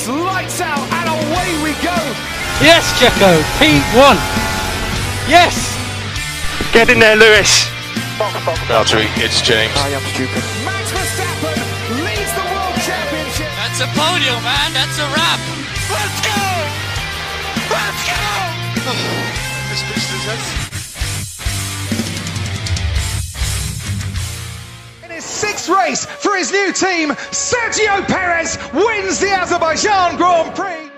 It's lights out and away we go. Yes, Checo, P1. Yes. Get in there, Lewis. Valtteri, it's James. I am stupid. Max Verstappen leads the world championship. That's a podium, man. That's a wrap. Let's go! Let's go! This business has sixth race for his new team, Sergio Perez wins the Azerbaijan Grand Prix.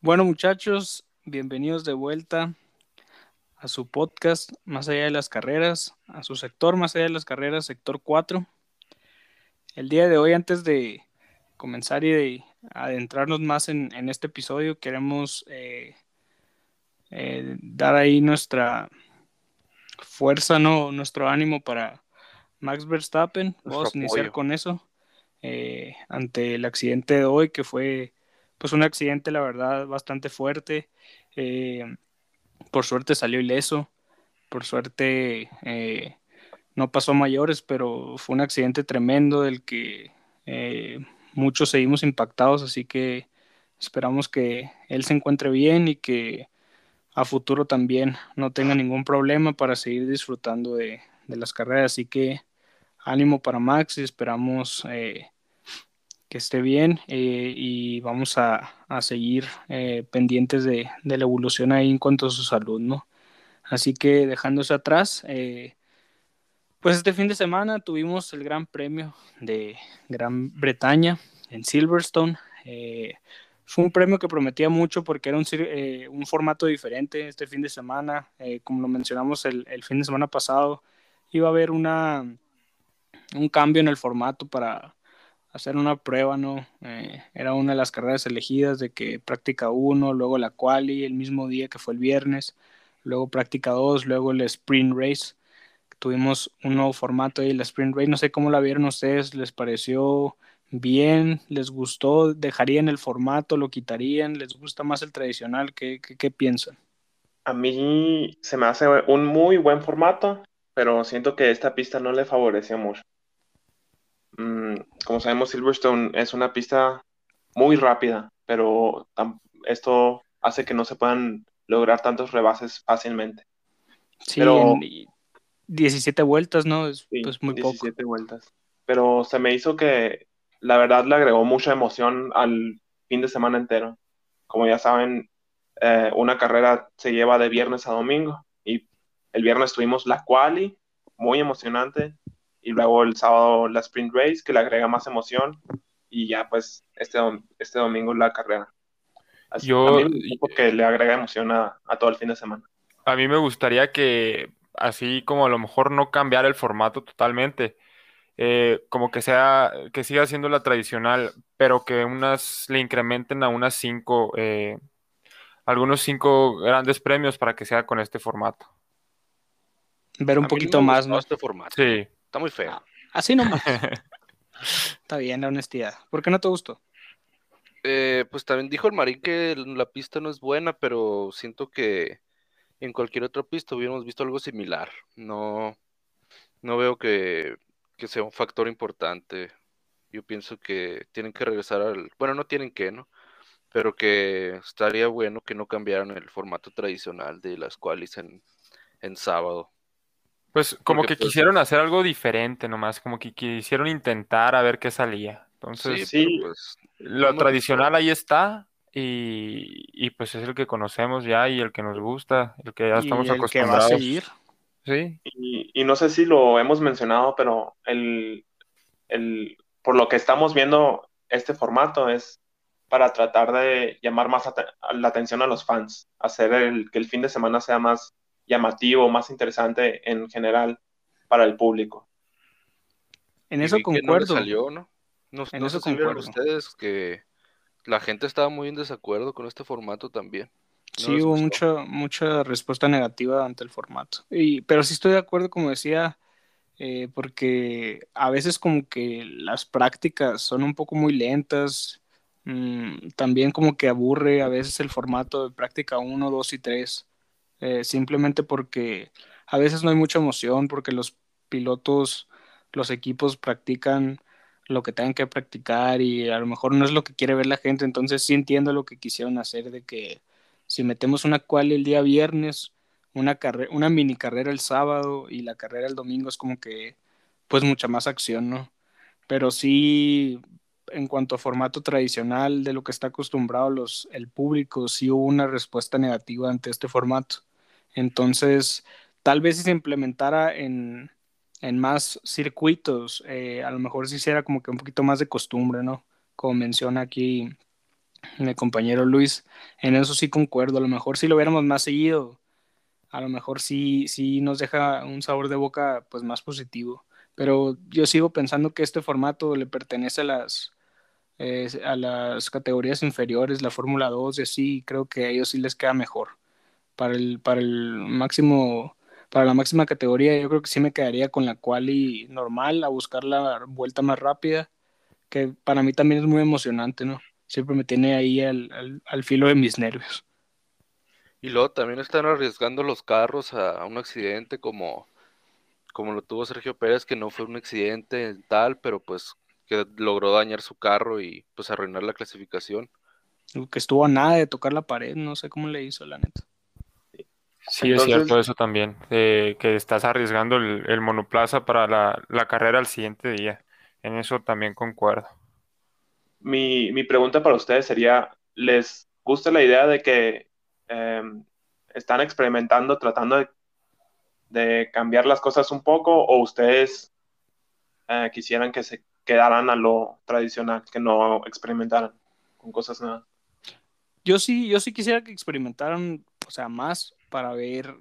Bueno, muchachos, bienvenidos de vuelta a su podcast Más allá de las carreras, a su sector Más allá de las carreras, sector 4. El día de hoy, antes de comenzar y de adentrarnos más en, este episodio, queremos eh, eh, dar ahí nuestra fuerza, ¿no? nuestro ánimo para Max Verstappen. Vamos a iniciar con eso. eh, ante el accidente de hoy, que fue pues un accidente, la verdad, bastante fuerte. Eh, por suerte salió ileso. Por suerte eh, no pasó a mayores, pero fue un accidente tremendo del que muchos seguimos impactados, así que esperamos que él se encuentre bien y que a futuro también no tenga ningún problema para seguir disfrutando de, las carreras. Así que ánimo para Max y esperamos eh, que esté bien eh, y vamos a, a seguir eh, pendientes de, de la evolución ahí en cuanto a su salud, ¿no? Así que dejándose atrás, pues este fin de semana tuvimos el Gran Premio de Gran Bretaña en Silverstone. Fue un premio que prometía mucho porque era un, eh, un formato diferente este fin de semana. Eh, como lo mencionamos el, el fin de semana pasado, iba a haber una, un cambio en el formato para hacer una prueba, ¿no? Eh, era una de las carreras elegidas de que práctica 1, luego la quali el mismo día que fue el viernes, luego práctica 2, luego el sprint race. Tuvimos un nuevo formato ahí, el sprint race. No sé cómo la vieron ustedes, ¿les pareció bien? ¿Les gustó? ¿Dejarían el formato? ¿Lo quitarían? ¿Les gusta más el tradicional? ¿Qué, qué, qué piensan? A mí se me hace un muy buen formato, pero siento que esta pista no le favoreció mucho. Mm, como sabemos, Silverstone es una pista muy rápida, pero esto hace que no se puedan lograr tantos rebases fácilmente. Sí, Pero- en- y 17 vueltas, ¿no? Es Sí, pues muy poco. 17 vueltas. Pero se me hizo que la verdad le agregó mucha emoción al fin de semana entero. Como ya saben, eh, una carrera se lleva de viernes a domingo y el viernes tuvimos la quali, muy emocionante, y luego el sábado la sprint race, que le agrega más emoción, y ya pues este, este domingo la carrera. Así, Yo- porque le agrega emoción a, a todo el fin de semana. A mí me gustaría que, así como a lo mejor no cambiar el formato totalmente, eh, como que sea, que siga siendo la tradicional, pero que unas le incrementen a unas cinco, eh, algunos cinco grandes premios para que sea con este formato. Ver un A mí no poquito más, ¿no? este formato. Sí. Está muy feo. Así nomás. Está bien la honestidad. ¿Por qué no te gustó? Eh, pues también dijo el Marín que la pista no es buena, pero siento que en cualquier otra pista hubiéramos visto algo similar. No, no veo que, que sea un factor importante. Yo pienso que tienen que regresar al, bueno, no tienen que, ¿no? Pero que estaría bueno que no cambiaran el formato tradicional de las qualis en, en sábado. Pues como Porque, que pues, quisieron hacer algo diferente nomás, como que quisieron intentar a ver qué salía. Entonces, sí. pues lo no tradicional ahí está y, y pues es el que conocemos ya y el que nos gusta, el que ya estamos y el que va a acostumbrados. seguir. Sí. Y, y no sé si lo hemos mencionado, pero el, el, por lo que estamos viendo, este formato es para tratar de llamar más la atención a los fans, hacer el, que el fin de semana sea más llamativo, más interesante en general para el público. En eso que no concuerdo. salió, ¿no? No, En no eso sé si vieron concuerdo. ustedes que la gente estaba muy en desacuerdo con este formato también. No Sí, hubo mucha, mucha respuesta negativa ante el formato. Y, pero sí estoy de acuerdo, como decía, eh, porque a veces como que las prácticas son un poco muy lentas. mm, también como que aburre a veces el formato de práctica 1, 2 y 3. eh, simplemente porque a veces no hay mucha emoción, porque los pilotos, los equipos practican lo que tengan que practicar y a lo mejor no es lo que quiere ver la gente, entonces sí entiendo lo que quisieron hacer de que si metemos una cual el día viernes, una, una mini carrera el sábado y la carrera el domingo es como que pues mucha más acción, ¿no? Pero sí, en cuanto a formato tradicional de lo que está acostumbrado los, el público, sí hubo una respuesta negativa ante este formato. Entonces, tal vez si se implementara en, en más circuitos, eh, a lo mejor sí hiciera como que un poquito más de costumbre, ¿no? Como menciona aquí mi compañero Luis, en eso sí concuerdo, a lo mejor si lo hubiéramos más seguido, a lo mejor sí, sí nos deja un sabor de boca pues más positivo, pero yo sigo pensando que este formato le pertenece a las, eh, a las categorías inferiores, la Fórmula 2 y así, creo que a ellos sí les queda mejor. Para el, para el máximo para la máxima categoría yo creo que sí me quedaría con la quali normal a buscar la vuelta más rápida, que para mí también es muy emocionante, ¿no? Siempre me tiene ahí al, al, filo de mis nervios. Y luego también están arriesgando los carros a, un accidente como, como lo tuvo Sergio Pérez, que no fue un accidente tal, pero pues que logró dañar su carro y pues arruinar la clasificación. Que estuvo a nada de tocar la pared, no sé cómo le hizo la neta. Sí, es cierto eso también, que estás arriesgando el, monoplaza para la, carrera al siguiente día. En eso también concuerdo. Mi, pregunta para ustedes sería, ¿les gusta la idea de que em, están experimentando, tratando de, cambiar las cosas un poco o ustedes eh, quisieran que se quedaran a lo tradicional, que no experimentaran con cosas nuevas? Yo sí, yo sí quisiera que experimentaran, o sea, más, para ver.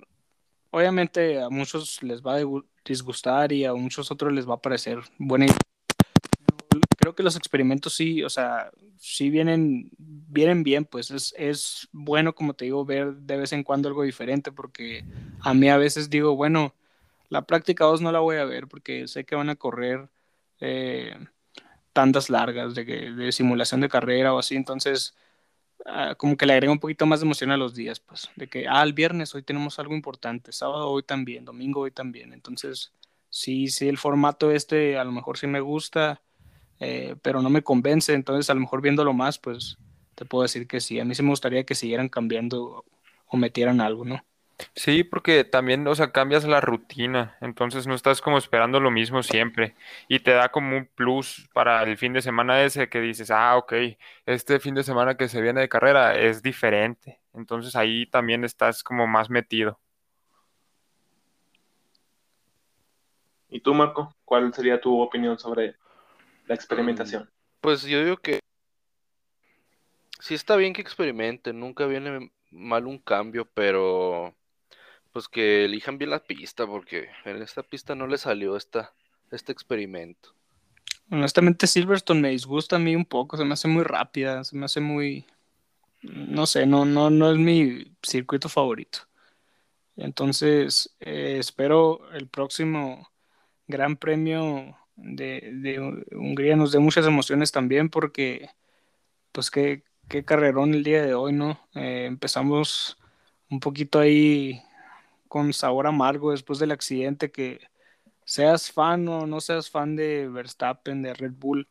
Obviamente a muchos les va a disgustar y a muchos otros les va a parecer buena idea. Creo que los experimentos sí, o sea, sí vienen, vienen bien, pues es, es bueno, como te digo, ver de vez en cuando algo diferente, porque a mí a veces digo, bueno, la práctica 2 no la voy a ver porque sé que van a correr eh, tandas largas de, de simulación de carrera o así, entonces Ah, como que le agrega un poquito más de emoción a los días, pues, de que, ah, el viernes hoy tenemos algo importante, sábado hoy también, domingo hoy también, entonces, sí, sí, el formato este a lo mejor sí me gusta, eh, pero no me convence, entonces a lo mejor viéndolo más, pues, te puedo decir que sí, a mí sí me gustaría que siguieran cambiando o metieran algo, ¿no? Sí, porque también, o sea, cambias la rutina, entonces no estás como esperando lo mismo siempre y te da como un plus para el fin de semana ese que dices, ah, ok, este fin de semana que se viene de carrera es diferente, entonces ahí también estás como más metido. ¿Y tú, Marco? ¿Cuál sería tu opinión sobre la experimentación? Pues yo digo que sí está bien que experimenten, nunca viene mal un cambio, pero pues que elijan bien la pista, porque en esta pista no le salió esta, este experimento. Honestamente, Silverstone me disgusta a mí un poco, se me hace muy rápida, se me hace muy. No sé, no, no, no es mi circuito favorito. Entonces, eh, espero el próximo Gran Premio de, Hungría nos dé muchas emociones también, porque, pues, qué, qué carrerón el día de hoy, ¿no? Eh, empezamos un poquito ahí con sabor amargo después del accidente, que seas fan o no seas fan de Verstappen, de Red Bull,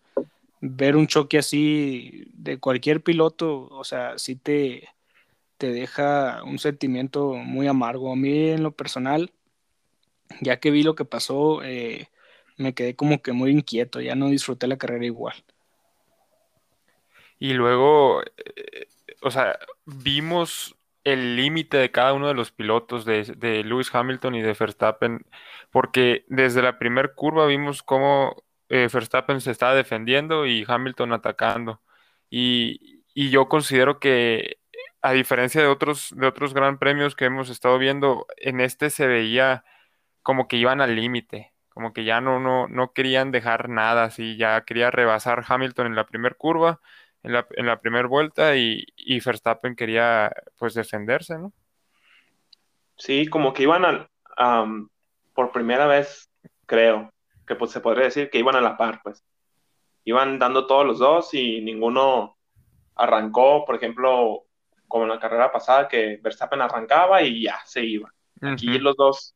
ver un choque así de cualquier piloto, o sea, sí te, te deja un sentimiento muy amargo. A mí en lo personal, ya que vi lo que pasó, eh, me quedé como que muy inquieto, ya no disfruté la carrera igual. Y luego, eh, o sea, vimos el límite de cada uno de los pilotos de, de, Lewis Hamilton y de Verstappen, porque desde la primera curva vimos cómo eh, Verstappen se estaba defendiendo y Hamilton atacando. Y, yo considero que, a diferencia de otros, de otros gran premios que hemos estado viendo, en este se veía como que iban al límite, como que ya no, no, no querían dejar nada, así ya quería rebasar Hamilton en la primera curva en la, en la primera vuelta y, y, Verstappen quería pues defenderse, ¿no? Sí, como que iban a, por primera vez, creo, que pues se podría decir que iban a la par, pues. Iban dando todos los dos y ninguno arrancó, por ejemplo, como en la carrera pasada, que Verstappen arrancaba y ya se iba. Aquí los dos,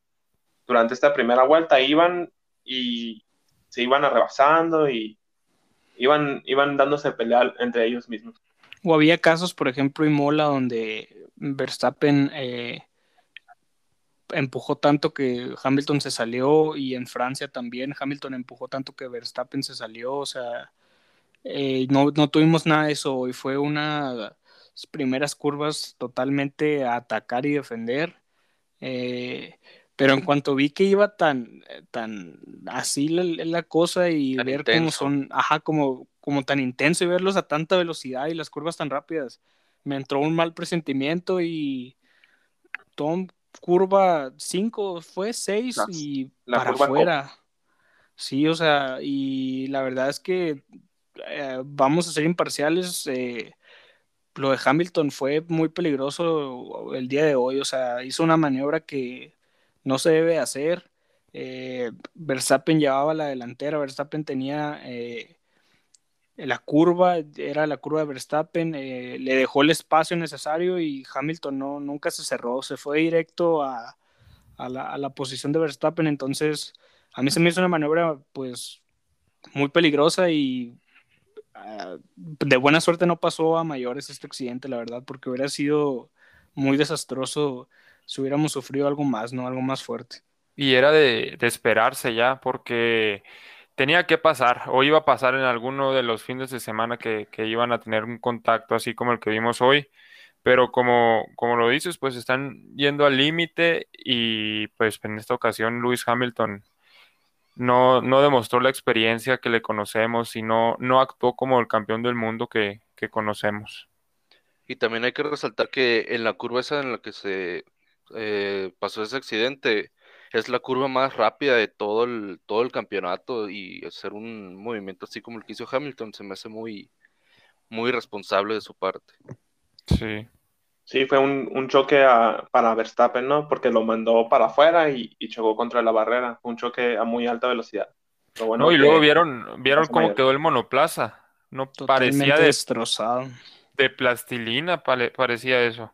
durante esta primera vuelta, iban y se iban arrebasando y iban, iban dándose pelea entre ellos mismos. O había casos, por ejemplo, en Mola, donde Verstappen eh, empujó tanto que Hamilton se salió y en Francia también Hamilton empujó tanto que Verstappen se salió, o sea, eh, no, no, tuvimos nada de eso y fue unas primeras curvas totalmente a atacar y defender. Eh, pero en cuanto vi que iba tan, tan así la, cosa y ver cómo son, ajá, como, como tan intenso y verlos a tanta velocidad y las curvas tan rápidas, me entró un mal presentimiento y Tom curva 5 fue 6 y para afuera. Sí, o sea, y la verdad es que eh, vamos a ser imparciales. Eh, lo de Hamilton fue muy peligroso el día de hoy, o sea, hizo una maniobra que no se debe hacer. Eh, Verstappen llevaba la delantera, Verstappen tenía eh, la curva, era la curva de Verstappen, eh, le dejó el espacio necesario y Hamilton no, nunca se cerró, se fue directo a, la, posición de Verstappen, entonces a mí se me hizo una maniobra pues muy peligrosa y ah, de buena suerte no pasó a mayores este accidente, la verdad, porque hubiera sido muy desastroso si hubiéramos sufrido algo más, ¿no? Algo más fuerte. Y era de, esperarse ya, porque tenía que pasar, o iba a pasar en alguno de los fines de semana que, iban a tener un contacto así como el que vimos hoy. Pero como, como lo dices, pues están yendo al límite y pues en esta ocasión Lewis Hamilton no, no demostró la experiencia que le conocemos y no, no actuó como el campeón del mundo que, que conocemos. Y también hay que resaltar que en la curva esa en la que se eh, pasó ese accidente, es la curva más rápida de todo el, todo el campeonato y hacer un movimiento así como el que hizo Hamilton se me hace muy, muy responsable de su parte. Sí. Sí, fue un, choque para Verstappen, ¿no? Porque lo mandó para afuera y, chocó contra la barrera. Un choque a muy alta velocidad. no, y luego vieron, vieron cómo quedó el monoplaza. No parecía destrozado. De plastilina, parecía eso.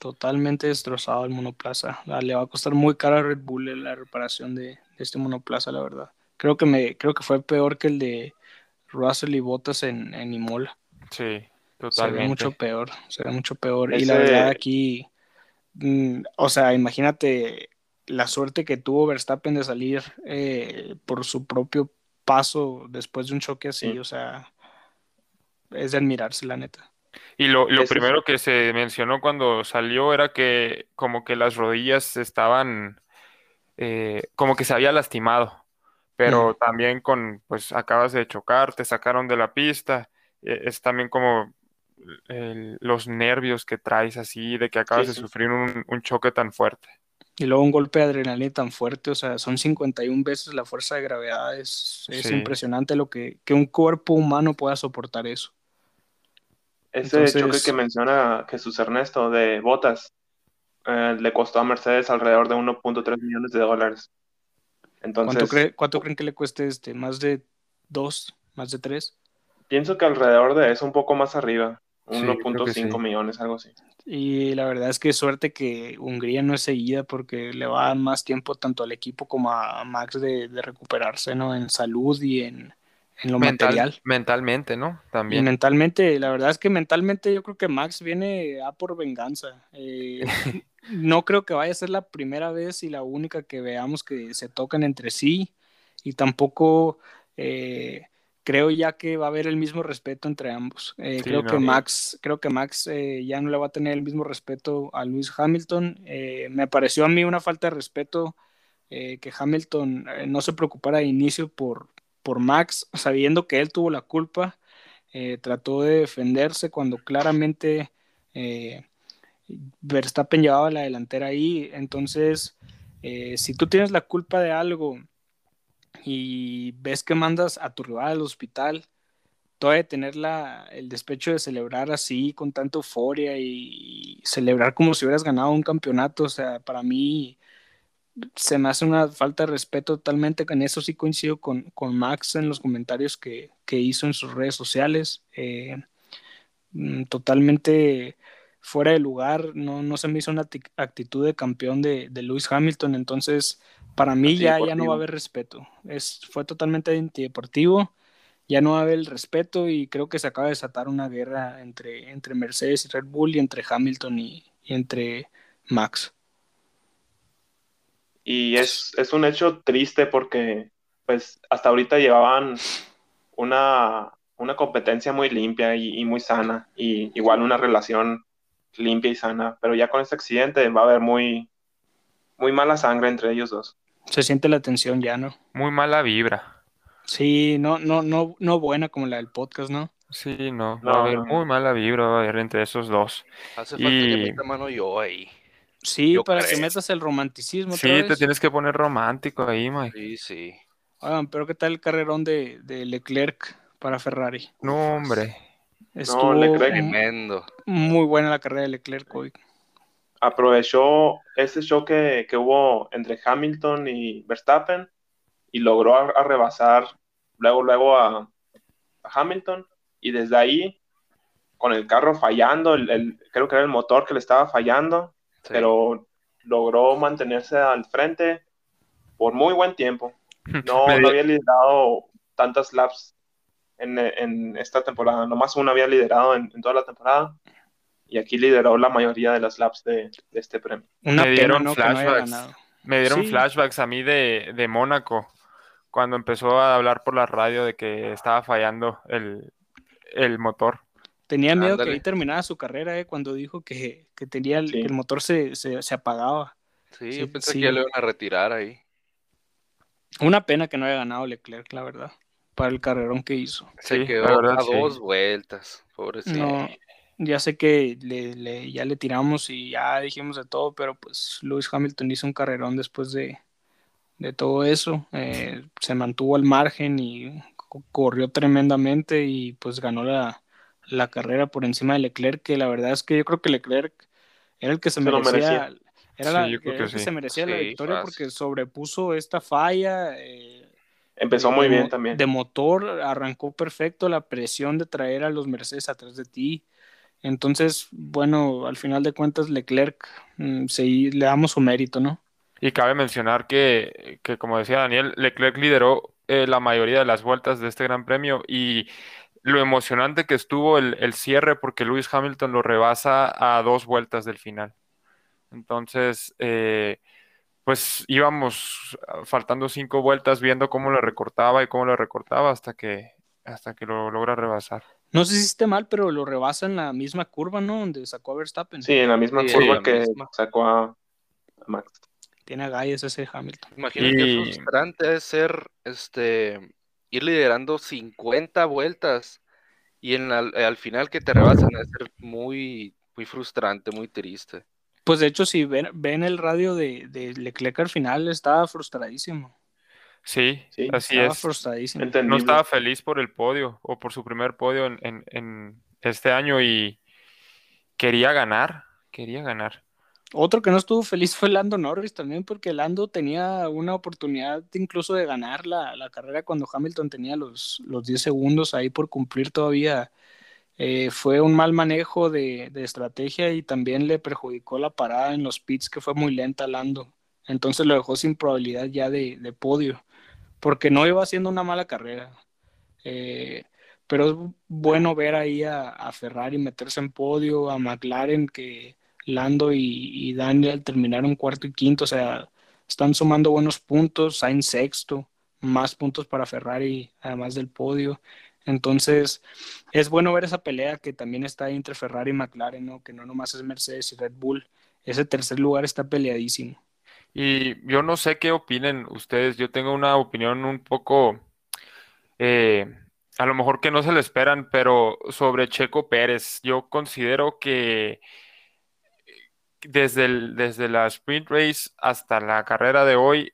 Totalmente destrozado el monoplaza. Le va a costar muy caro a Red Bull la reparación de, este monoplaza, la verdad. Creo que me, creo que fue peor que el de Russell y Bottas en, en Imola. Sí, totalmente. Se mucho peor, se mucho peor. Y la verdad aquí, mm, o sea, imagínate la suerte que tuvo Verstappen de salir eh, por su propio paso después de un choque así, o sea, es de admirarse, la neta. Y lo, primero que se mencionó cuando salió era que como que las rodillas estaban, eh, como que se había lastimado, pero también con, pues acabas de chocar, te sacaron de la pista, eh, es también como los nervios que traes así, de que acabas de sufrir un, choque tan fuerte. Y luego un golpe de adrenalina tan fuerte, o sea, son 51 veces la fuerza de gravedad, es, impresionante lo que, que un cuerpo humano pueda soportar eso. Ese choque que menciona Jesús Ernesto de Botas eh, le costó a Mercedes alrededor de 1.3 millones de dólares. Entonces, ¿Cuánto, creen que le cueste este? ¿Más de 2? ¿Más de 3? Pienso que alrededor de eso, un poco más arriba. 1.5 millones, algo así. Y la verdad es que suerte que Hungría no es seguida porque le va a dar más tiempo tanto al equipo como a Max de, de recuperarse ¿no? en salud y en, en lo material. Mentalmente, ¿no? También. Y mentalmente, la verdad es que mentalmente yo creo que Max viene a por venganza. Eh, no creo que vaya a ser la primera vez y la única que veamos que se tocan entre sí y tampoco eh, creo ya que va a haber el mismo respeto entre ambos. Eh, creo, que Max, creo que Max ya no le va a tener el mismo respeto a Luis Hamilton. me pareció a mí una falta de respeto que Hamilton no se preocupara de inicio por, por Max, sabiendo que él tuvo la culpa, eh, trató de defenderse cuando claramente eh, Verstappen llevaba la delantera ahí. Entonces, eh, si tú tienes la culpa de algo y ves que mandas a tu rival al hospital, todavía tener la, el despecho de celebrar así, con tanta euforia y celebrar como si hubieras ganado un campeonato, o sea, para mí se me hace una falta de respeto totalmente. En eso sí coincido con, Max en los comentarios que, hizo en sus redes sociales. Eh, mm, totalmente fuera de lugar. No, no se me hizo una actitud de campeón de, de Lewis Hamilton. Entonces, para mí ya, ya no va a haber respeto. Es, fue totalmente antideportivo. ya no va a haber el respeto y creo que se acaba de desatar una guerra entre, entre Mercedes y Red Bull y entre Hamilton y, y entre Max. Y es, es un hecho triste porque pues hasta ahorita llevaban una, una competencia muy limpia y, y, muy sana, y igual una relación limpia y sana, pero ya con este accidente va a haber muy, muy mala sangre entre ellos dos. Se siente la tensión ya, ¿no? Muy mala vibra. Sí, no, no, no, no buena como la del podcast, ¿no? Sí, no, va a haber muy mala vibra va a haber entre esos dos. Hace falta que meta mano yo ahí. Sí, Yo para creo. que metas el romanticismo. Sí, te tienes que poner romántico ahí, Mike. Sí, sí. Oigan, pero ¿qué tal el carrerón de, de Leclerc para Ferrari? No, hombre. Estuvo Leclerc- m- Tremendo. muy buena la carrera de Leclerc hoy. Aprovechó ese choque que hubo entre Hamilton y Verstappen y logró a, a rebasar luego, luego a, a Hamilton y desde ahí con el carro fallando, el, el- creo que era el motor que le estaba fallando, Sí. pero logró mantenerse al frente por muy buen tiempo. No, había liderado tantas laps en, en esta temporada, nomás uno había liderado en, en toda la temporada y aquí lideró la mayoría de las laps de, de este premio. Una Me dieron flashbacks. Me dieron Sí. flashbacks a mí de, de Mónaco, cuando empezó a hablar por la radio de que estaba fallando el, el motor. Tenía miedo Ándale. que ahí terminara su carrera, ¿eh? Cuando dijo que, que tenía el, Sí. que el motor se, se, se apagaba. Sí, Sí, yo pensé sí. que ya lo iban a retirar ahí. Una pena que no haya ganado Leclerc, la verdad, para el carrerón que hizo. Se Sí, quedó verdad, a sí. dos vueltas. Pobrecito. No, ya sé que le, le- ya le tiramos y ya dijimos de todo, pero pues Lewis Hamilton hizo un carrerón después de, de todo eso. Eh, se mantuvo al margen y co- corrió tremendamente y pues ganó la, la carrera por encima de Leclerc, que la verdad es que yo creo que Leclerc era el que se, merecía. merecía. Era Sí, la- yo creo era que el que sí. se merecía la victoria fácil. porque sobrepuso esta falla. eh, Empezó de muy bien también. De motor, arrancó perfecto la presión de traer a los Mercedes atrás de ti. Entonces, bueno, al final de cuentas, Leclerc, mm, sí, le damos su mérito, ¿no? Y cabe mencionar que, que, como decía Daniel, Leclerc lideró eh, la mayoría de las vueltas de este Gran Premio y lo emocionante que estuvo el, el cierre porque Lewis Hamilton lo rebasa a dos vueltas del final. Entonces, eh, pues íbamos ah, faltando cinco vueltas viendo cómo lo recortaba y cómo lo recortaba hasta que, hasta que lo logra rebasar. No sé si esté mal, pero lo rebasa en la misma curva, ¿no? Donde sacó a Verstappen. Sí, en la misma Sí, curva la que misma. sacó a, a Max. Tiene agallas ese Hamilton. Imagino Y- que frustrante es ser, este, ir liderando 50 vueltas y en al, al final que te rebasan es ser muy, muy frustrante, muy triste. Pues de hecho, si ven, ven el radio de, de Leclerc al final, estaba frustradísimo. Sí, Sí, así Estaba es. frustradísimo. No estaba feliz por el podio o por su primer podio en, en- en este año y quería ganar, quería ganar. Otro que no estuvo feliz fue Lando Norris también, porque Lando tenía una oportunidad incluso de ganar la, la carrera cuando Hamilton tenía los, los 10 segundos ahí por cumplir todavía. Eh, fue un mal manejo de, de estrategia y también le perjudicó la parada en los pits, que fue muy lenta Lando. Entonces lo dejó sin probabilidad ya de, de podio, porque no iba haciendo una mala carrera. Eh, pero es bueno ver ahí a, a Ferrari meterse en podio, a McLaren que Lando y, y Daniel terminaron cuarto y quinto, o sea, están sumando buenos puntos, Sainz sexto, más puntos para Ferrari, además del podio. Entonces, es bueno ver esa pelea que también está entre Ferrari y McLaren, ¿no? que no nomás es Mercedes y Red Bull. Ese tercer lugar está peleadísimo. Y yo no sé qué opinen ustedes, yo tengo una opinión un poco, eh, a lo mejor que no se le esperan, pero sobre Checo Pérez, yo considero que desde, el- desde la sprint race hasta la carrera de hoy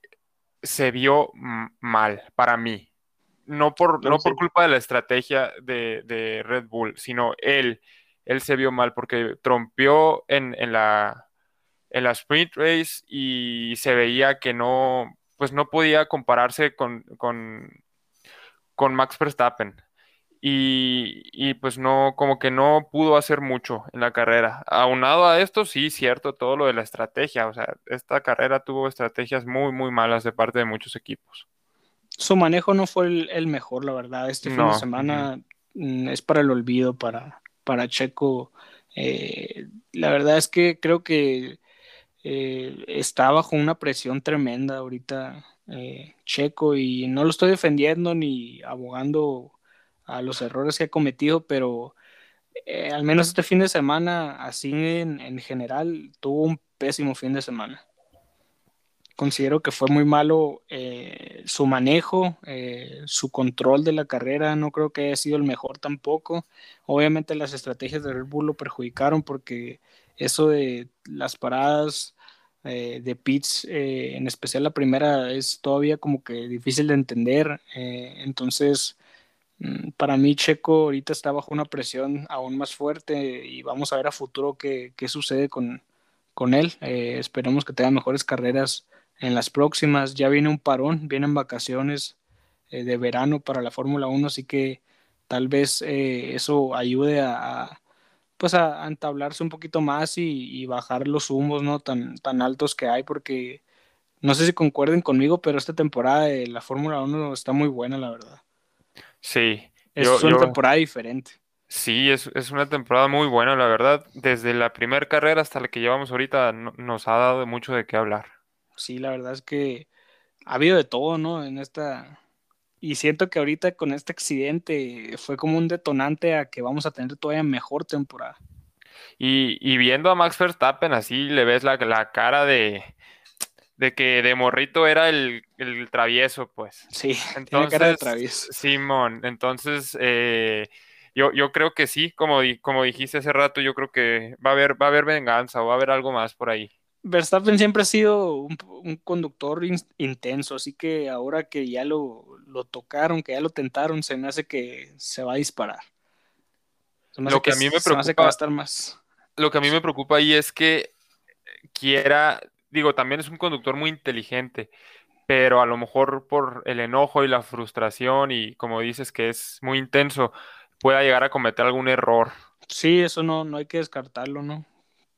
se vio mal para mí. No por, No, no sí. por culpa de la estrategia de, de Red Bull, sino él, él se vio mal porque trompeó en, en la, en la sprint race y se veía que no, pues no podía compararse con, con, con Max Verstappen. Y, y pues no, como que no pudo hacer mucho en la carrera. Aunado a esto, sí, cierto, todo lo de la estrategia. O sea, esta carrera tuvo estrategias muy, muy malas de parte de muchos equipos. su manejo no fue el, mejor, la verdad. Este fin de semana mm, es para el olvido para, para Checo. Eh, la verdad es que creo que eh, está bajo una presión tremenda ahorita eh, Checo y no lo estoy defendiendo ni abogando a los errores que ha cometido, pero al menos este fin de semana, así en, en general, tuvo un pésimo fin de semana considero que fue muy malo eh, su manejo, eh, su control de la carrera, no creo que haya sido el mejor tampoco. Obviamente las estrategias de Red Bull lo perjudicaron porque eso de las paradas eh, de pits, en especial la primera, es todavía como que difícil de entender. entonces, mm, para mí Checo ahorita está bajo una presión aún más fuerte y vamos a ver a futuro qué, qué sucede con, con él. esperemos que tenga mejores carreras en las próximas. Ya viene un parón, vienen vacaciones eh, de verano para la Fórmula 1, así que tal vez eh, eso ayude a, pues a, entablarse un poquito más y, bajar los humos no tan, tan altos que hay, porque no sé si concuerden conmigo, pero esta temporada de la Fórmula 1 está muy buena, la verdad. Sí. Es una temporada diferente. Sí, es, es, una temporada muy buena, la verdad. Desde la primera carrera hasta la que llevamos ahorita nos ha dado mucho de qué hablar sí, la verdad es que ha habido de todo, ¿no? En esta... Y siento que ahorita con este accidente fue como un detonante a que vamos a tener todavía mejor temporada. Y, viendo a Max Verstappen así, le ves la, cara de, de que de morrito era el, travieso, pues. Sí, entonces, cara de travieso. Simón, entonces eh, yo, yo creo que sí, como, como dijiste hace rato, yo creo que va a haber, va a haber venganza o va a haber algo más por ahí. Verstappen siempre ha sido un, conductor intenso, así que ahora que ya lo, tocaron, que ya lo tentaron, se me hace que se va a disparar. lo que, a mí me preocupa, estar más. Lo que a mí me preocupa ahí es que quiera, digo, también es un conductor muy inteligente, pero a lo mejor por el enojo y la frustración y como dices que es muy intenso, pueda llegar a cometer algún error. Sí, eso no, no hay que descartarlo, ¿no?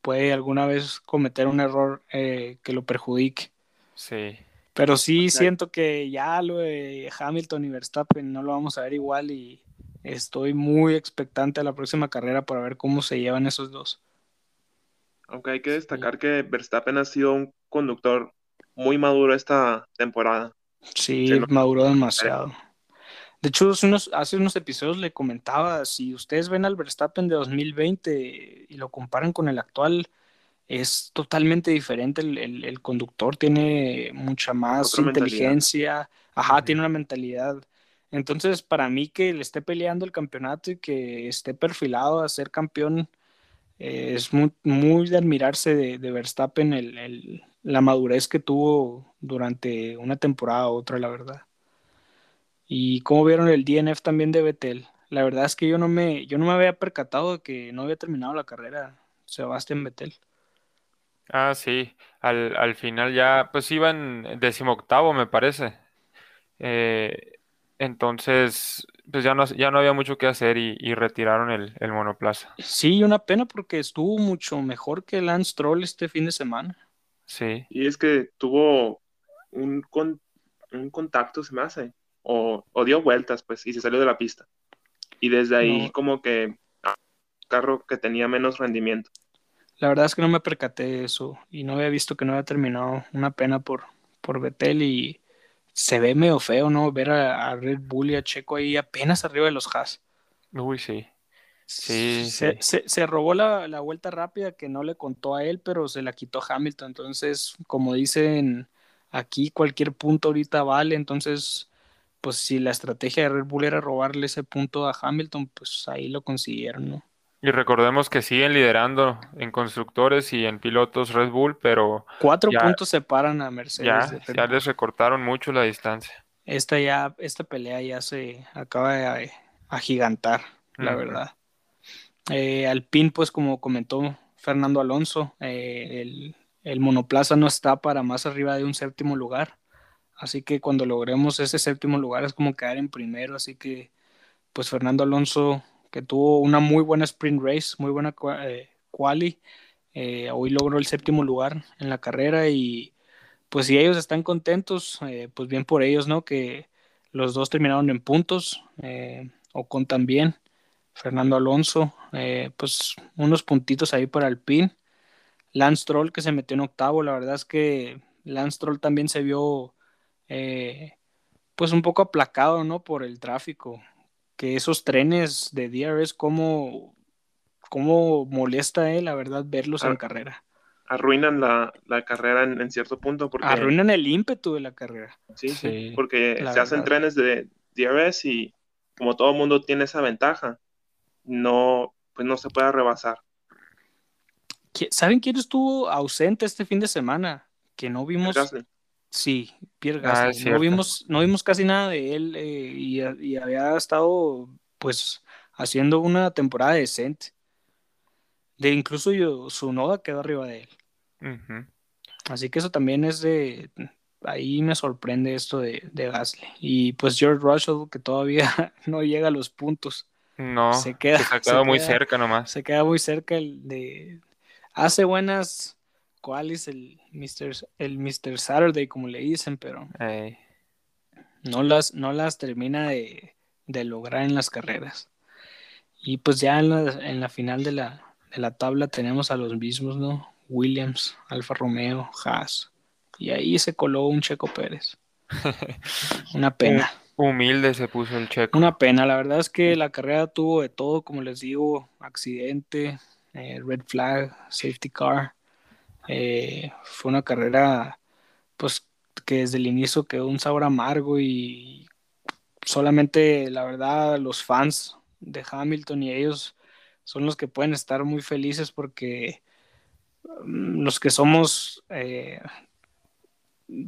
puede alguna vez cometer un error eh, que lo perjudique. Sí. Pero sí siento que ya lo de Hamilton y Verstappen no lo vamos a ver igual y estoy muy expectante a la próxima carrera para ver cómo se llevan esos dos. Aunque hay que destacar que Verstappen ha sido un conductor muy maduro esta temporada. Sí, maduró demasiado. De hecho, hace unos, hace unos episodios le comentaba, si ustedes ven al Verstappen de 2020 y lo comparan con el actual, es totalmente diferente. El, conductor tiene mucha más inteligencia, ajá, tiene una mentalidad. Entonces, para mí que le esté peleando el campeonato y que esté perfilado a ser campeón, eh, es muy, muy, de admirarse de, de Verstappen el, la madurez que tuvo durante una temporada u otra, la verdad. Y cómo vieron el DNF también de Betel. La verdad es que yo no me, yo no me había percatado de que no había terminado la carrera Sebastián Betel. Ah, sí. Al, final ya, pues iban decimoctavo, me parece. Eh, entonces, pues ya no, ya no había mucho que hacer y, retiraron el, el, monoplaza. Sí, una pena porque estuvo mucho mejor que Lance Troll este fin de semana. Sí. Y es que tuvo un, un contacto, se me hace, o, dio vueltas, pues, y se salió de la pista. Y desde ahí como que carro que tenía menos rendimiento. La verdad es que no me percaté de eso y no había visto que no había terminado. Una pena por, por Betel y se ve medio feo, ¿no? Ver a, Red Bull y a Checo ahí apenas arriba de los Haas. Uy, sí. Sí, se, Se, robó la, la, vuelta rápida que no le contó a él, pero se la quitó Hamilton. Entonces, como dicen aquí, cualquier punto ahorita vale. Entonces, pues si la estrategia de Red Bull era robarle ese punto a Hamilton, pues ahí lo consiguieron, ¿no? Y recordemos que siguen liderando en constructores y en pilotos Red Bull, pero... Cuatro puntos separan a Mercedes. Ya, les recortaron mucho la distancia. Esta ya, esta pelea ya se acaba de agigantar, la verdad. Eh, al pin, pues como comentó Fernando Alonso, eh, el, el monoplaza no está para más arriba de un séptimo lugar. Así que cuando logremos ese séptimo lugar es como quedar en primero. Así que, pues Fernando Alonso, que tuvo una muy buena sprint race, muy buena eh, quali, eh, hoy logró el séptimo lugar en la carrera y pues si ellos están contentos, eh, pues bien por ellos, ¿no? Que los dos terminaron en puntos, eh, Ocon también, Fernando Alonso, pues unos puntitos ahí para el pin. Lance Troll que se metió en octavo, la verdad es que Lance Troll también se vio pues un poco aplacado, ¿no? Por el tráfico, que esos trenes de DRS, cómo, cómo molesta, eh, la verdad, verlos en carrera. Arruinan la, la carrera en, en cierto punto porque, Arruinan el ímpetu de la carrera. sí, sí, Sí. porque La se hacen trenes de DRS y como todo mundo tiene esa ventaja, no, pues no se puede rebasar. ¿Qui- ¿Saben quién estuvo ausente este fin de semana? Que no vimos. Gasly. Sí, Pierre Ah, Gasly. es no, vimos, no vimos casi nada de él eh, y, y había estado pues haciendo una temporada decente. De incluso yo, su noda quedó arriba de él. Así que eso también es de. Ahí me sorprende esto de, de Gasly. Y pues George Russell, que todavía no llega a los puntos. No, Se queda- que se ha se quedado muy queda- cerca nomás. Se queda muy cerca el de. Hace buenas. ¿Cuál es el Mr. el Mr. Saturday, como le dicen? Pero no las, no las termina de, de lograr en las carreras. Y pues ya en la, en la final de la, de la tabla tenemos a los mismos, ¿no? Williams, Alfa Romeo, Haas. Y ahí se coló un Checo Pérez. Una pena. Humilde se puso el checo. Una pena, la verdad es que la carrera tuvo de todo, como les digo, accidente, eh, red flag, safety car. Eh, fue una carrera, pues, que desde el inicio quedó un sabor amargo y solamente, la verdad, los fans de Hamilton y ellos son los que pueden estar muy felices porque mm, los que somos eh,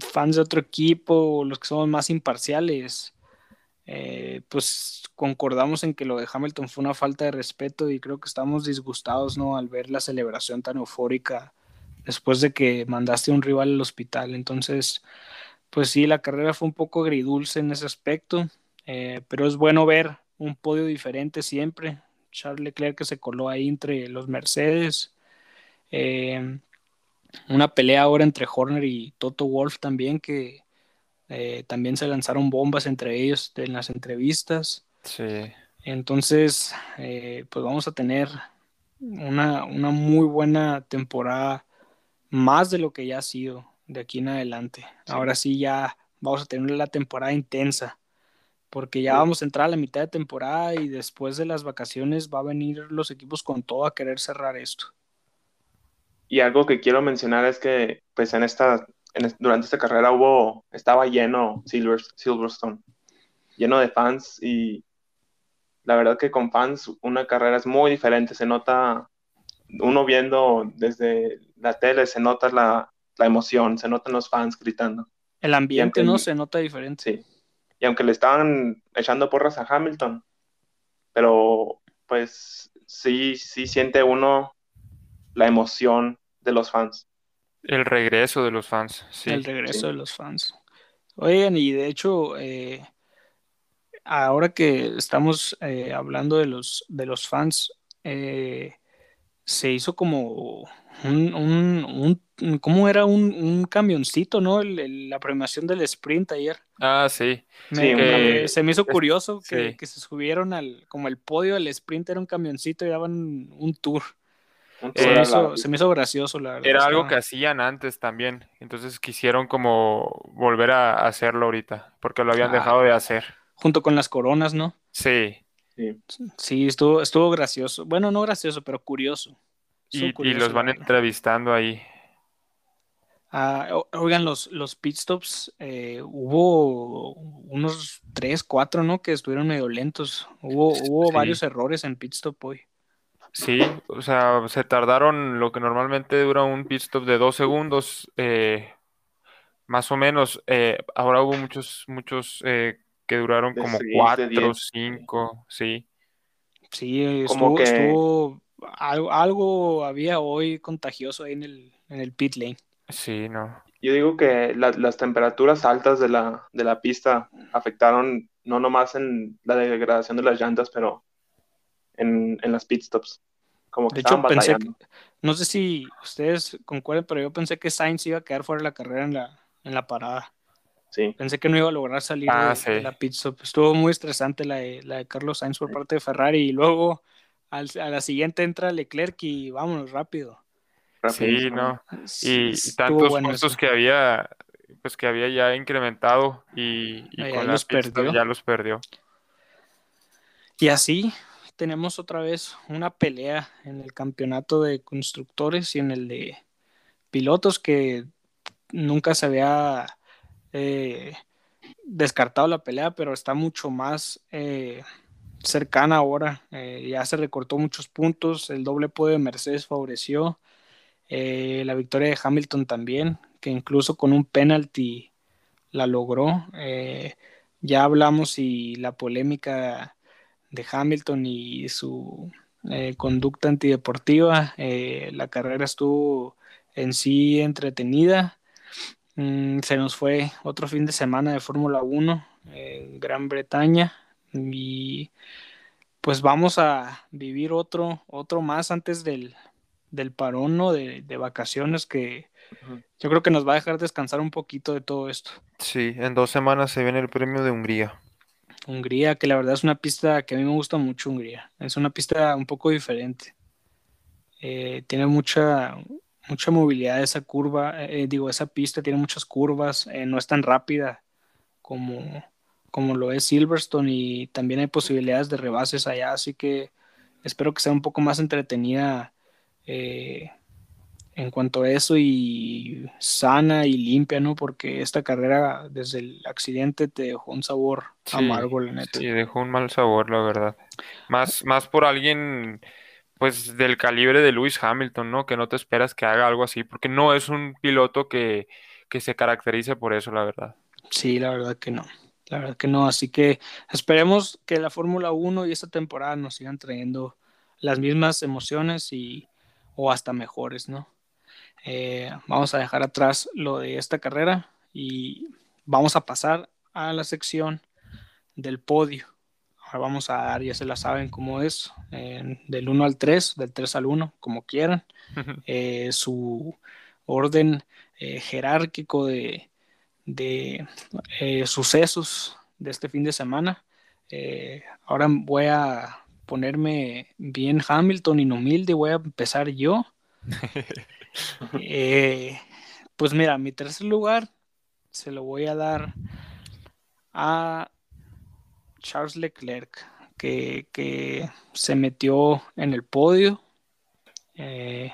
fans de otro equipo, los que somos más imparciales, eh, pues concordamos en que lo de Hamilton fue una falta de respeto y creo que estamos disgustados, ¿no? Al ver la celebración tan eufórica después de que mandaste a un rival al hospital. Entonces, pues sí, la carrera fue un poco agridulce en ese aspecto, eh, pero es bueno ver un podio diferente siempre. Charles Leclerc que se coló ahí entre los Mercedes. Eh, una pelea ahora entre Horner y Toto Wolf también, que eh, también se lanzaron bombas entre ellos en las entrevistas. Sí. Entonces, eh, pues vamos a tener una, una muy buena temporada, más de lo que ya ha sido de aquí en adelante. Ahora sí ya vamos a tener la temporada intensa, porque ya Sí. vamos a entrar a la mitad de temporada y después de las vacaciones va a venir los equipos con todo a querer cerrar esto. Y algo que quiero mencionar es que, pues, en esta, en durante esta carrera hubo, estaba lleno Silver, Silverstone, lleno de fans y la verdad que con fans una carrera es muy diferente, se nota, uno viendo desde la tele, se nota la, la emoción, se notan los fans gritando. El ambiente aunque- no se nota diferente. Sí. Y aunque le estaban echando porras a Hamilton, pero pues sí, sí siente uno la emoción de los fans. El regreso de los fans. Sí. el regreso sí. de los fans. Oigan, y de hecho, eh, ahora que estamos eh, hablando de los, de los fans, eh, se hizo como un, un, un- ¿cómo era? Un, un camioncito, ¿no? El- el- la premiación del sprint ayer. Ah, sí. Me- Sí, me- que- se me hizo curioso que, sí. que se subieron al, como el podio del sprint era un camioncito y daban un tour. Se, Eh, me, hizo, la- se me hizo gracioso, la verdad. Era algo que hacían antes también. Entonces quisieron como volver a hacerlo ahorita. Porque lo habían Ah. dejado de hacer. Junto con las coronas, ¿no? Sí. Sí. Sí, estuvo, estuvo gracioso. Bueno, no gracioso, pero curioso. Y, los van entrevistando ahí. Ah, oigan, los, los pit stops, eh, hubo unos tres, cuatro, ¿no? Que estuvieron medio lentos. Hubo, hubo Sí. varios errores en pit stop hoy. Sí, o sea, se tardaron lo que normalmente dura un pit stop de dos segundos, eh, más o menos. eh, ahora hubo muchos, muchos eh, que duraron como de cuatro, cinco, sí. Sí, Como estuvo, que- estuvo algo, algo había hoy contagioso ahí en el, en el pit lane. Sí, no. Yo digo que la- las temperaturas altas de la, de la pista afectaron no nomás en la degradación de las llantas, pero en, en las pit stops. Como que De hecho, estaban pensé batallando. No sé si ustedes concuerdan, pero yo pensé que Sainz iba a quedar fuera de la carrera en la, en la parada. Sí. Pensé que no iba a lograr salir Ah, de, sí. de la pit stop. Estuvo muy estresante la de, la de Carlos Sainz por parte de Ferrari y luego al- a la siguiente entra Leclerc y vámonos rápido. Sí. ¿no? Y, tantos bueno puntos eso. que había, pues que había ya incrementado y, con la los pit stop perdió. ya los perdió. Y así tenemos otra vez una pelea en el campeonato de constructores y en el de pilotos que nunca se había eh, descartado la pelea, pero está mucho más eh, cercana ahora. Eh, ya se recortó muchos puntos, el doble podio de Mercedes favoreció, la victoria de Hamilton también, que incluso con un penalty la logró. Ya hablamos y la polémica de Hamilton y su conducta antideportiva. La carrera estuvo en sí entretenida. Mm, se nos fue otro fin de semana de Fórmula 1 en Gran Bretaña y pues vamos a vivir otro, otro más antes del, del parón ¿no? de, de vacaciones que yo creo que nos va a dejar descansar un poquito de todo esto. Sí, en dos semanas se viene el premio de Hungría. Hungría, que la verdad es una pista que a mí me gusta mucho Hungría. Es una pista un poco diferente. Eh, tiene mucha, mucha movilidad esa curva, eh, digo, esa pista tiene muchas curvas, eh, no es tan rápida como, como lo es Silverstone y también hay posibilidades de rebases allá, así que espero que sea un poco más entretenida eh, en cuanto a eso y sana y limpia, ¿no? Porque esta carrera desde el accidente te dejó un sabor Sí, amargo, la neta. Sí, dejó un mal sabor, la verdad. Más, más por alguien, pues, del calibre de Lewis Hamilton, ¿no? Que no te esperas que haga algo así, porque no es un piloto que, que se caracterice por eso, la verdad. Sí, la verdad que no. La verdad que no. Así que esperemos que la Fórmula 1 y esta temporada nos sigan trayendo las mismas emociones y o hasta mejores, ¿no? Eh, vamos a dejar atrás lo de esta carrera y vamos a pasar a la sección del podio. Ahora vamos a dar, ya se la saben cómo es, eh, del 1 al 3, del 3 al 1, como quieran, eh, su orden eh, jerárquico de, de eh, sucesos de este fin de semana. Ahora voy a ponerme bien Hamilton inhumilde, voy a empezar yo. Pues mira, mi tercer lugar se lo voy a dar a Charles Leclerc, que, que se metió en el podio, eh,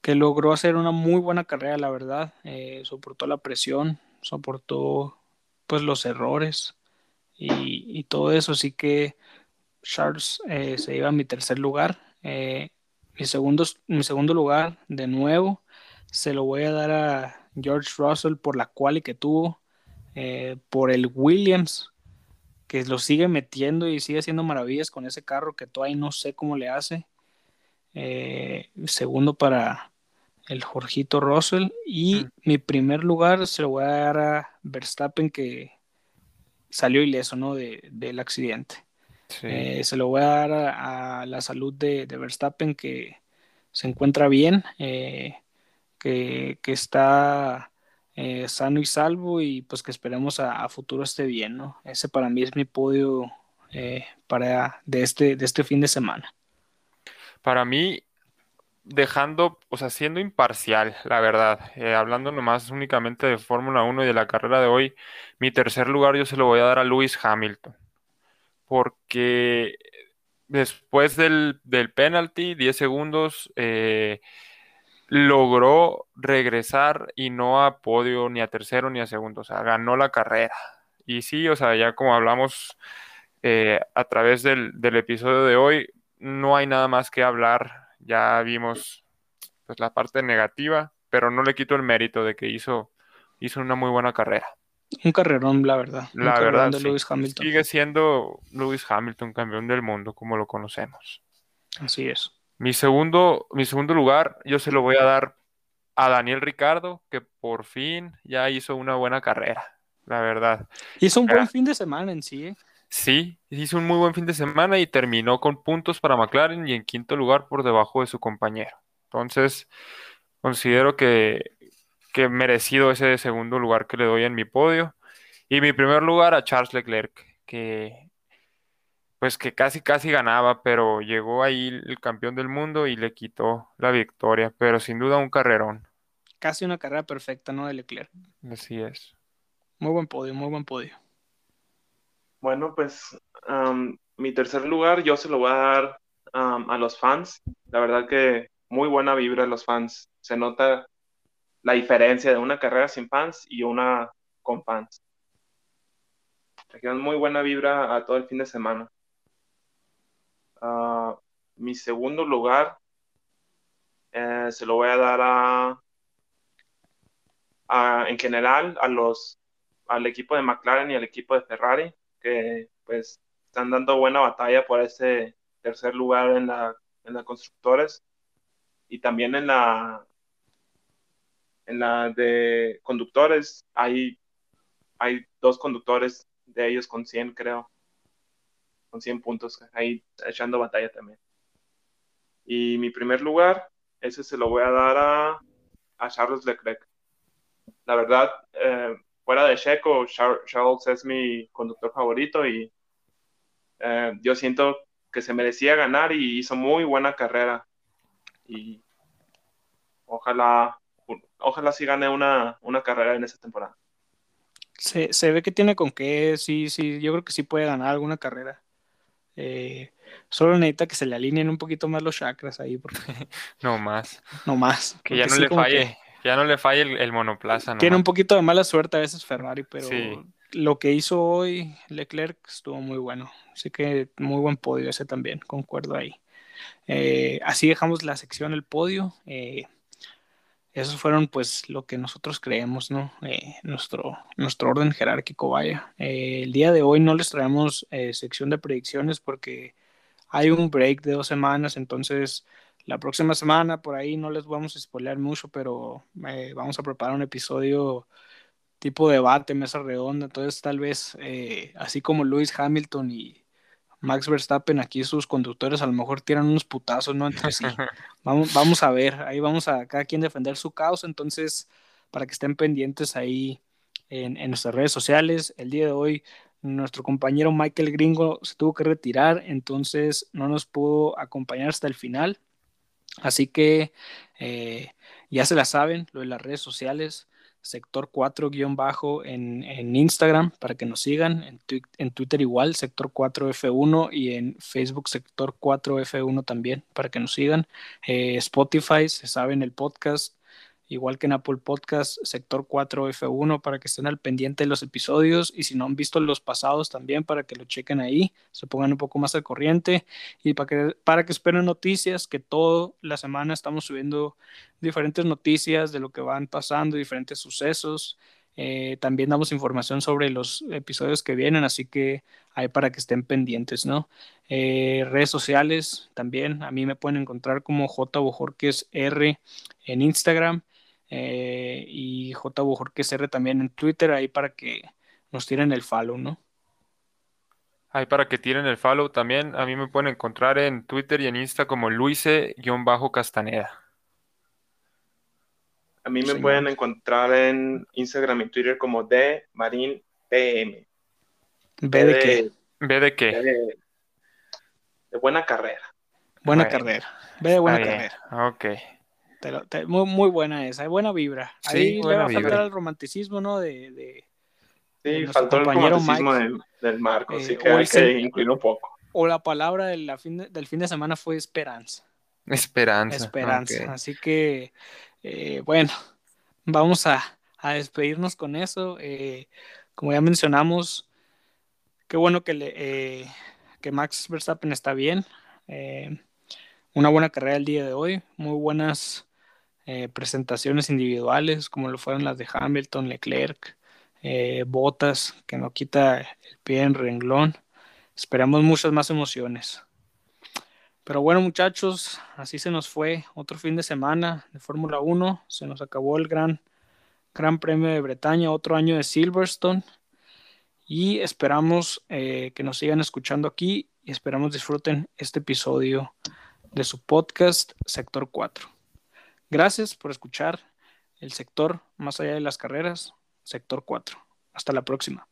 que logró hacer una muy buena carrera, la verdad. Eh, soportó la presión, soportó pues los errores y, todo eso. Así que Charles eh, se iba a mi tercer lugar. Mi, segundo, mi segundo lugar, de nuevo, se lo voy a dar a George Russell por la quali que tuvo, por el Williams, que lo sigue metiendo y sigue haciendo maravillas con ese carro que todavía no sé cómo le hace. Eh, segundo para el Jorgito Russell. Y Mm. mi primer lugar se lo voy a dar a Verstappen, que salió ileso ¿no? de, del accidente. Sí. Eh, se lo voy a dar a, a la salud de, de Verstappen que se encuentra bien, eh, que, que está eh, sano y salvo y pues que esperemos a, futuro esté bien, ¿no? Ese para mí es mi podio eh, para de este, de este fin de semana. Para mí, dejando, o sea, siendo imparcial, la verdad, eh, hablando nomás únicamente de Fórmula 1 y de la carrera de hoy, mi tercer lugar yo se lo voy a dar a Lewis Hamilton, porque después del, del penalty, 10 segundos, eh, logró regresar y no a podio, ni a tercero, ni a segundo, o sea, ganó la carrera. Y sí, o sea, ya como hablamos eh, a través del, del episodio de hoy, no hay nada más que hablar. Ya vimos pues, la parte negativa, pero no le quito el mérito de que hizo, hizo una muy buena carrera. Un carrerón, la verdad. Un La verdad, de sí. Lewis Hamilton. Sigue siendo Lewis Hamilton campeón del mundo, como lo conocemos. Así es. Mi segundo, mi segundo lugar, yo se lo voy a dar a Daniel Ricardo, que por fin ya hizo una buena carrera, la verdad. Hizo un buen fin de semana en sí. ¿eh? Sí, hizo un muy buen fin de semana y terminó con puntos para McLaren y en quinto lugar por debajo de su compañero. Entonces, considero que que merecido ese segundo lugar que le doy en mi podio. Y mi primer lugar a Charles Leclerc, que pues que casi casi ganaba, pero llegó ahí el campeón del mundo y le quitó la victoria, pero sin duda un carrerón. Casi una carrera perfecta, ¿no? De Leclerc. Así es. Muy buen podio, muy buen podio. Bueno, pues um, mi tercer lugar yo se lo voy a dar um, a los fans. La verdad que muy buena vibra de los fans. Se nota la diferencia de una carrera sin fans y una con fans. Trajeron muy buena vibra a todo el fin de semana. Ah, mi segundo lugar eh, se lo voy a dar a, a, en general a los al equipo de McLaren y al equipo de Ferrari que pues están dando buena batalla por ese tercer lugar en la, en la constructores y también en la en la de conductores. Hay hay dos conductores de ellos con 100 creo con 100 puntos ahí echando batalla también. Y mi primer lugar, ese se lo voy a dar a, a Charles Leclerc. La verdad, eh, fuera de Checo, Charles es mi conductor favorito y eh, yo siento que se merecía ganar y hizo muy buena carrera. Y ojalá, ojalá sí gane una, una carrera en esta temporada. Se, se, ve que tiene con qué, sí, sí, yo creo que sí puede ganar alguna carrera. Eh, solo necesita que se le alineen un poquito más los chakras ahí. Porque... no más. No más. Que ya no le falle. Ya no le falle el, monoplaza. Tiene un poquito de mala suerte a veces Ferrari, pero lo que hizo hoy Leclerc estuvo muy bueno. Así que muy buen podio ese también, concuerdo ahí. Eh, así dejamos la sección el podio. Eh, esos fueron pues lo que nosotros creemos, ¿no? Eh, nuestro, orden jerárquico, vaya. Eh, el día de hoy no les traemos eh, sección de predicciones porque hay un break de dos semanas, entonces la próxima semana por ahí no les vamos a spoilear mucho, pero vamos a preparar un episodio tipo debate, mesa redonda, entonces tal vez así como Lewis Hamilton y Max Verstappen, aquí sus conductores a lo mejor tiran unos putazos, ¿no? Entre sí. vamos, vamos a ver, ahí vamos a cada quien defender su causa, entonces, para que estén pendientes ahí en, nuestras redes sociales. El día de hoy, nuestro compañero Michael Gringo se tuvo que retirar, entonces no nos pudo acompañar hasta el final. Así que eh, ya se la saben, lo de las redes sociales sector 4 guion bajo en, en, Instagram para que nos sigan, en, en, Twitter igual, sector 4 F1 y en Facebook sector 4 F1 también para que nos sigan. Eh, Spotify, se saben el podcast, igual que en Apple Podcast, sector 4F1, para que estén al pendiente de los episodios y si no han visto los pasados también, para que lo chequen ahí, se pongan un poco más al corriente y para que, para que esperen noticias, que toda la semana estamos subiendo diferentes noticias de lo que van pasando, diferentes sucesos. Eh, también damos información sobre los episodios que vienen, así que hay para que estén pendientes, ¿no? Eh, redes sociales también, a mí me pueden encontrar como J. Bojorques R en Instagram eh, y J. R también en Twitter, ahí para que nos tiren el follow, ¿no? Ahí para que tiren el follow también. A mí me pueden encontrar en Twitter y en Insta como Luise-Castaneda. A mí me pueden encontrar en Instagram y Twitter como de Marín PM. ¿B de, qué? ¿B de qué? De, buena carrera. Buena carrera. B de buena carrera. Ok muy, muy, buena esa, hay buena vibra. Ahí le va a faltar el romanticismo, ¿no? De, de sí, faltó el romanticismo del, Marco, así eh, que hay que incluir un poco. O la palabra de la fin del fin de semana fue esperanza. Esperanza. Esperanza. Así que, eh, bueno, vamos a, a, despedirnos con eso. Eh, como ya mencionamos, qué bueno que, le, que Max Verstappen está bien. una buena carrera el día de hoy, muy buenas eh, presentaciones individuales como lo fueron las de Hamilton, Leclerc, eh, Botas, que no quita el pie en renglón. Esperamos muchas más emociones. Pero bueno muchachos, así se nos fue otro fin de semana de Fórmula 1. Se nos acabó el gran, gran premio de Bretaña, otro año de Silverstone. Y esperamos eh, que nos sigan escuchando aquí y esperamos disfruten este episodio de su podcast Sector 4. Gracias por escuchar el sector más allá de las carreras, sector 4. Hasta la próxima.